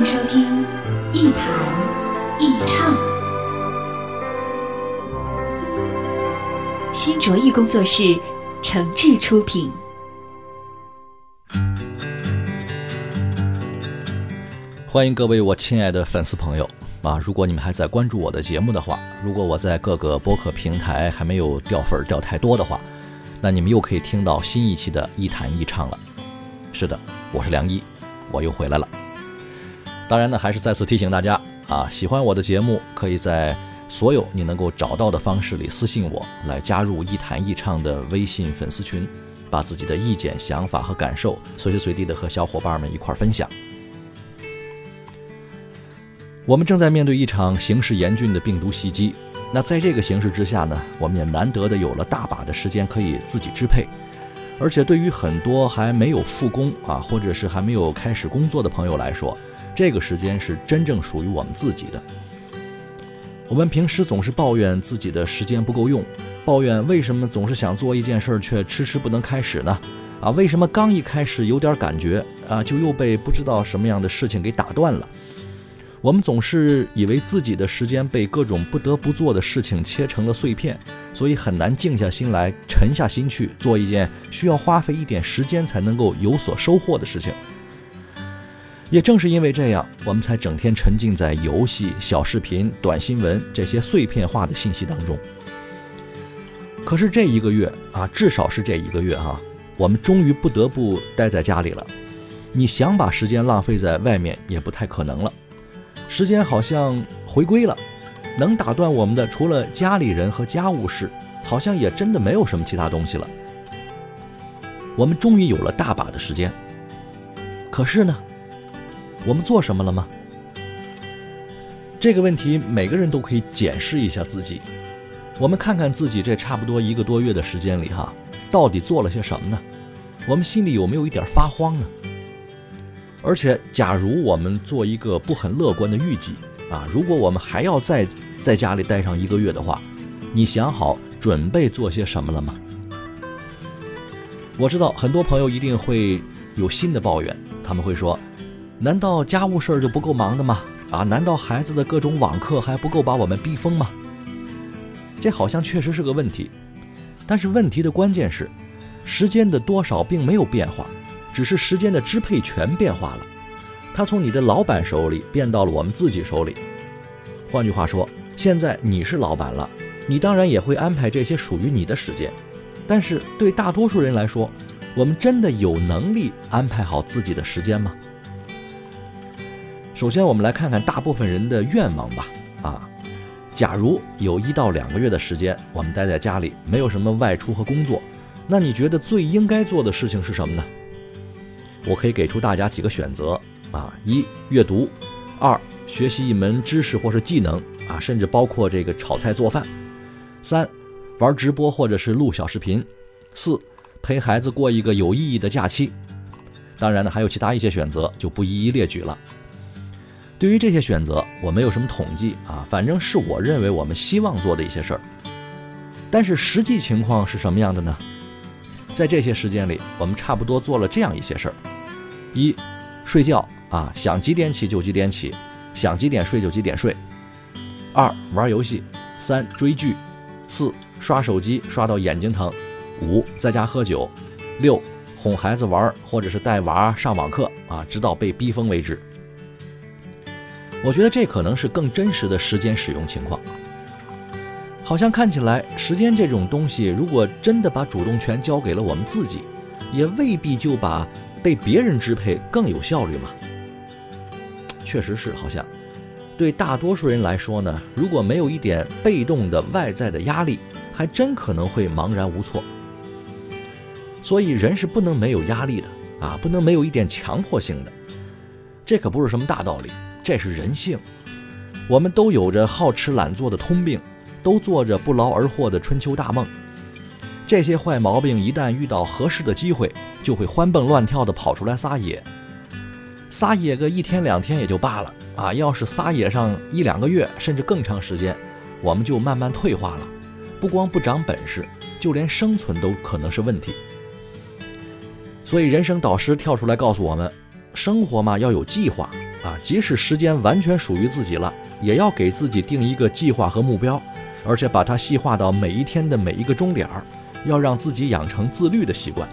欢迎收听一谈一唱，新卓艺工作室诚挚出品。欢迎各位我亲爱的粉丝朋友啊！如果你们还在关注我的节目的话，如果我在各个播客平台还没有掉粉掉太多的话，那你们又可以听到新一期的《一谈一唱》了。是的，我是梁一，我又回来了。当然呢，还是再次提醒大家啊，喜欢我的节目，可以在所有你能够找到的方式里私信我，来加入《一谈一唱》的微信粉丝群，把自己的意见、想法和感受随时随地的和小伙伴们一块分享。我们正在面对一场形势严峻的病毒袭击，那在这个形势之下呢，我们也难得的有了大把的时间可以自己支配，而且对于很多还没有复工啊，或者是还没有开始工作的朋友来说，这个时间是真正属于我们自己的。我们平时总是抱怨自己的时间不够用，抱怨为什么总是想做一件事儿却迟迟不能开始呢？啊，为什么刚一开始有点感觉啊，就又被不知道什么样的事情给打断了？我们总是以为自己的时间被各种不得不做的事情切成了碎片，所以很难静下心来、沉下心去做一件需要花费一点时间才能够有所收获的事情。也正是因为这样，我们才整天沉浸在游戏、小视频、短新闻这些碎片化的信息当中。可是这一个月啊，至少是这一个月哈，我们终于不得不待在家里了。你想把时间浪费在外面，也不太可能了。时间好像回归了，能打断我们的除了家里人和家务事，好像也真的没有什么其他东西了。我们终于有了大把的时间，可是呢，我们做什么了吗？这个问题每个人都可以检视一下自己。我们看看自己这差不多一个多月的时间里，哈，到底做了些什么呢？我们心里有没有一点发慌呢？而且，假如我们做一个不很乐观的预计啊，如果我们还要再在家里待上一个月的话，你想好准备做些什么了吗？我知道很多朋友一定会有新的抱怨，他们会说：“难道家务事儿就不够忙的吗？啊，难道孩子的各种网课还不够把我们逼疯吗？”这好像确实是个问题，但是问题的关键是，时间的多少并没有变化。只是时间的支配权变化了，它从你的老板手里变到了我们自己手里。换句话说，现在你是老板了，你当然也会安排这些属于你的时间。但是对大多数人来说，我们真的有能力安排好自己的时间吗？首先，我们来看看大部分人的愿望吧。啊，假如有一到两个月的时间，我们待在家里，没有什么外出和工作，那你觉得最应该做的事情是什么呢？我可以给出大家几个选择啊：一、阅读；二、学习一门知识或是技能啊，甚至包括这个炒菜做饭；三、玩直播或者是录小视频；四、陪孩子过一个有意义的假期。当然呢，还有其他一些选择，就不一一列举了。对于这些选择，我没有什么统计啊，反正是我认为我们希望做的一些事儿。但是实际情况是什么样的呢？在这些时间里，我们差不多做了这样一些事儿：一、睡觉啊，想几点起就几点起，想几点睡就几点睡；二、玩游戏；三、追剧；四、刷手机刷到眼睛疼；五、在家喝酒；六、哄孩子玩或者是带娃上网课啊，直到被逼疯为止。我觉得这可能是更真实的时间使用情况。好像看起来，时间这种东西，如果真的把主动权交给了我们自己，也未必就把被别人支配更有效率嘛。确实是，好像对大多数人来说呢，如果没有一点被动的外在的压力，还真可能会茫然无措。所以人是不能没有压力的啊，不能没有一点强迫性的。这可不是什么大道理，这是人性。我们都有着好吃懒做的通病，都做着不劳而获的春秋大梦。这些坏毛病一旦遇到合适的机会，就会欢蹦乱跳地跑出来撒野。撒野个一天两天也就罢了啊，要是撒野上一两个月，甚至更长时间，我们就慢慢退化了。不光不长本事，就连生存都可能是问题。所以，人生导师跳出来告诉我们：生活嘛，要有计划啊！即使时间完全属于自己了，也要给自己定一个计划和目标，而且把它细化到每一天的每一个钟点儿，要让自己养成自律的习惯。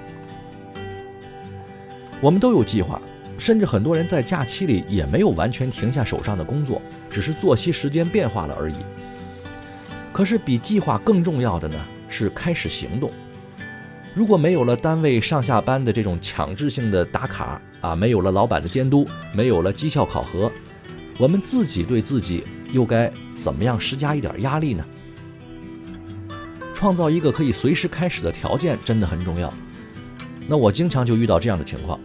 我们都有计划，甚至很多人在假期里也没有完全停下手上的工作，只是作息时间变化了而已。可是，比计划更重要的呢，是开始行动。如果没有了单位上下班的这种强制性的打卡啊，没有了老板的监督，没有了绩效考核，我们自己对自己又该怎么样施加一点压力呢？创造一个可以随时开始的条件真的很重要。那我经常就遇到这样的情况：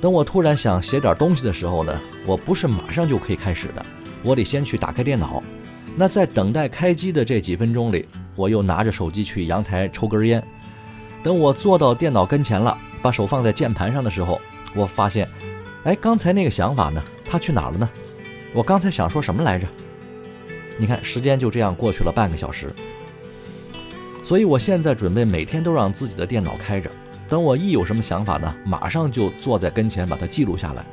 等我突然想写点东西的时候呢，我不是马上就可以开始的，我得先去打开电脑。那在等待开机的这几分钟里，我又拿着手机去阳台抽根烟。等我坐到电脑跟前了，把手放在键盘上的时候，我发现，哎，刚才那个想法呢？它去哪儿了呢？我刚才想说什么来着？你看，时间就这样过去了半个小时。所以我现在准备每天都让自己的电脑开着，等我一有什么想法呢，马上就坐在跟前把它记录下来。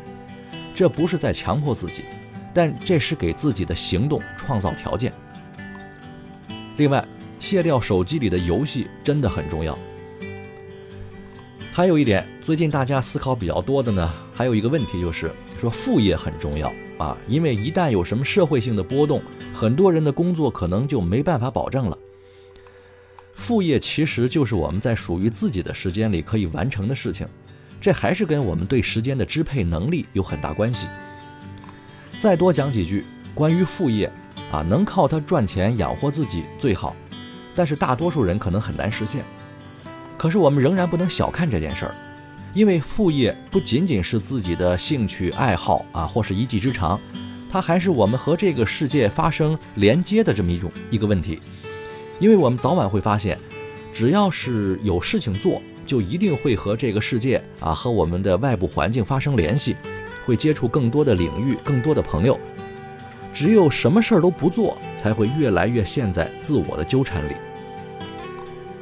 这不是在强迫自己。但这是给自己的行动创造条件。另外，卸掉手机里的游戏真的很重要。还有一点，最近大家思考比较多的呢，还有一个问题就是说副业很重要啊，因为一旦有什么社会性的波动，很多人的工作可能就没办法保证了。副业其实就是我们在属于自己的时间里可以完成的事情，这还是跟我们对时间的支配能力有很大关系。再多讲几句关于副业，啊，能靠它赚钱养活自己最好，但是大多数人可能很难实现。可是我们仍然不能小看这件事儿，因为副业不仅仅是自己的兴趣爱好啊，或是一技之长，它还是我们和这个世界发生连接的这么一种一个问题。因为我们早晚会发现，只要是有事情做，就一定会和这个世界啊，和我们的外部环境发生联系。会接触更多的领域，更多的朋友。只有什么事儿都不做，才会越来越陷在自我的纠缠里。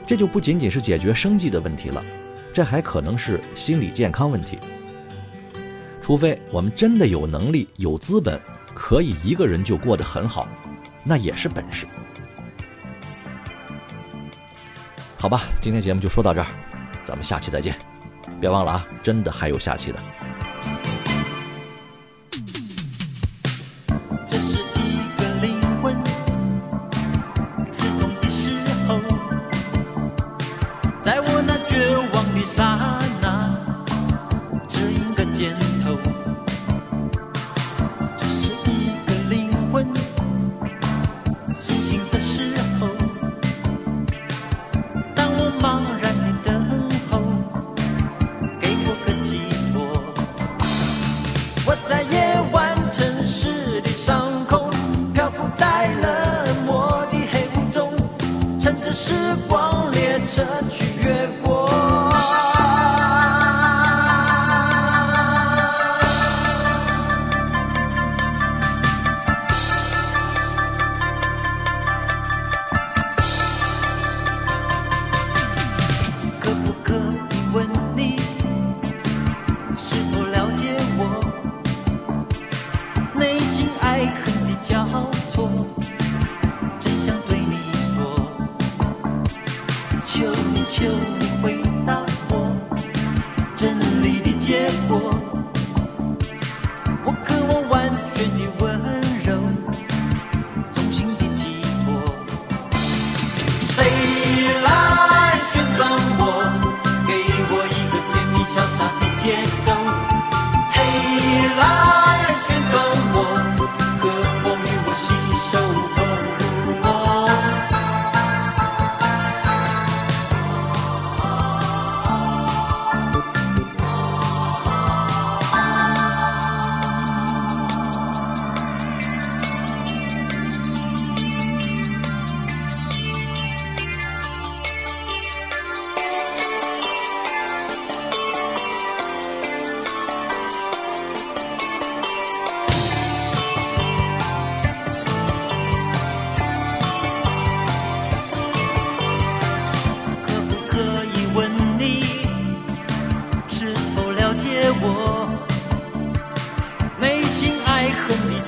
这就不仅仅是解决生计的问题了，这还可能是心理健康问题。除非我们真的有能力、有资本，可以一个人就过得很好，那也是本事。好吧，今天节目就说到这儿，咱们下期再见。别忘了啊，真的还有下期的。you.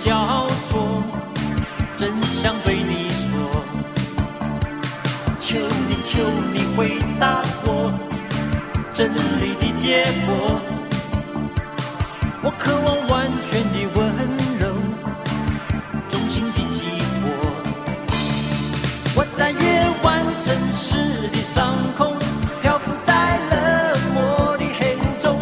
交错，真想对你说，求你求你回答我，真理的结果。我渴望完全的温柔，衷心的寄托。我在夜晚真实的上空，漂浮在冷漠的黑雾中，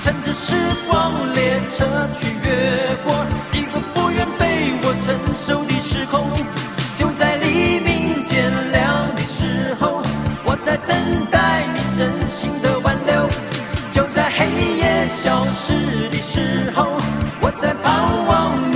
乘着时光列车去越过。一个不愿被我承受的时空。就在黎明渐亮的时候，我在等待你真心的挽留；就在黑夜消失的时候，我在盼望。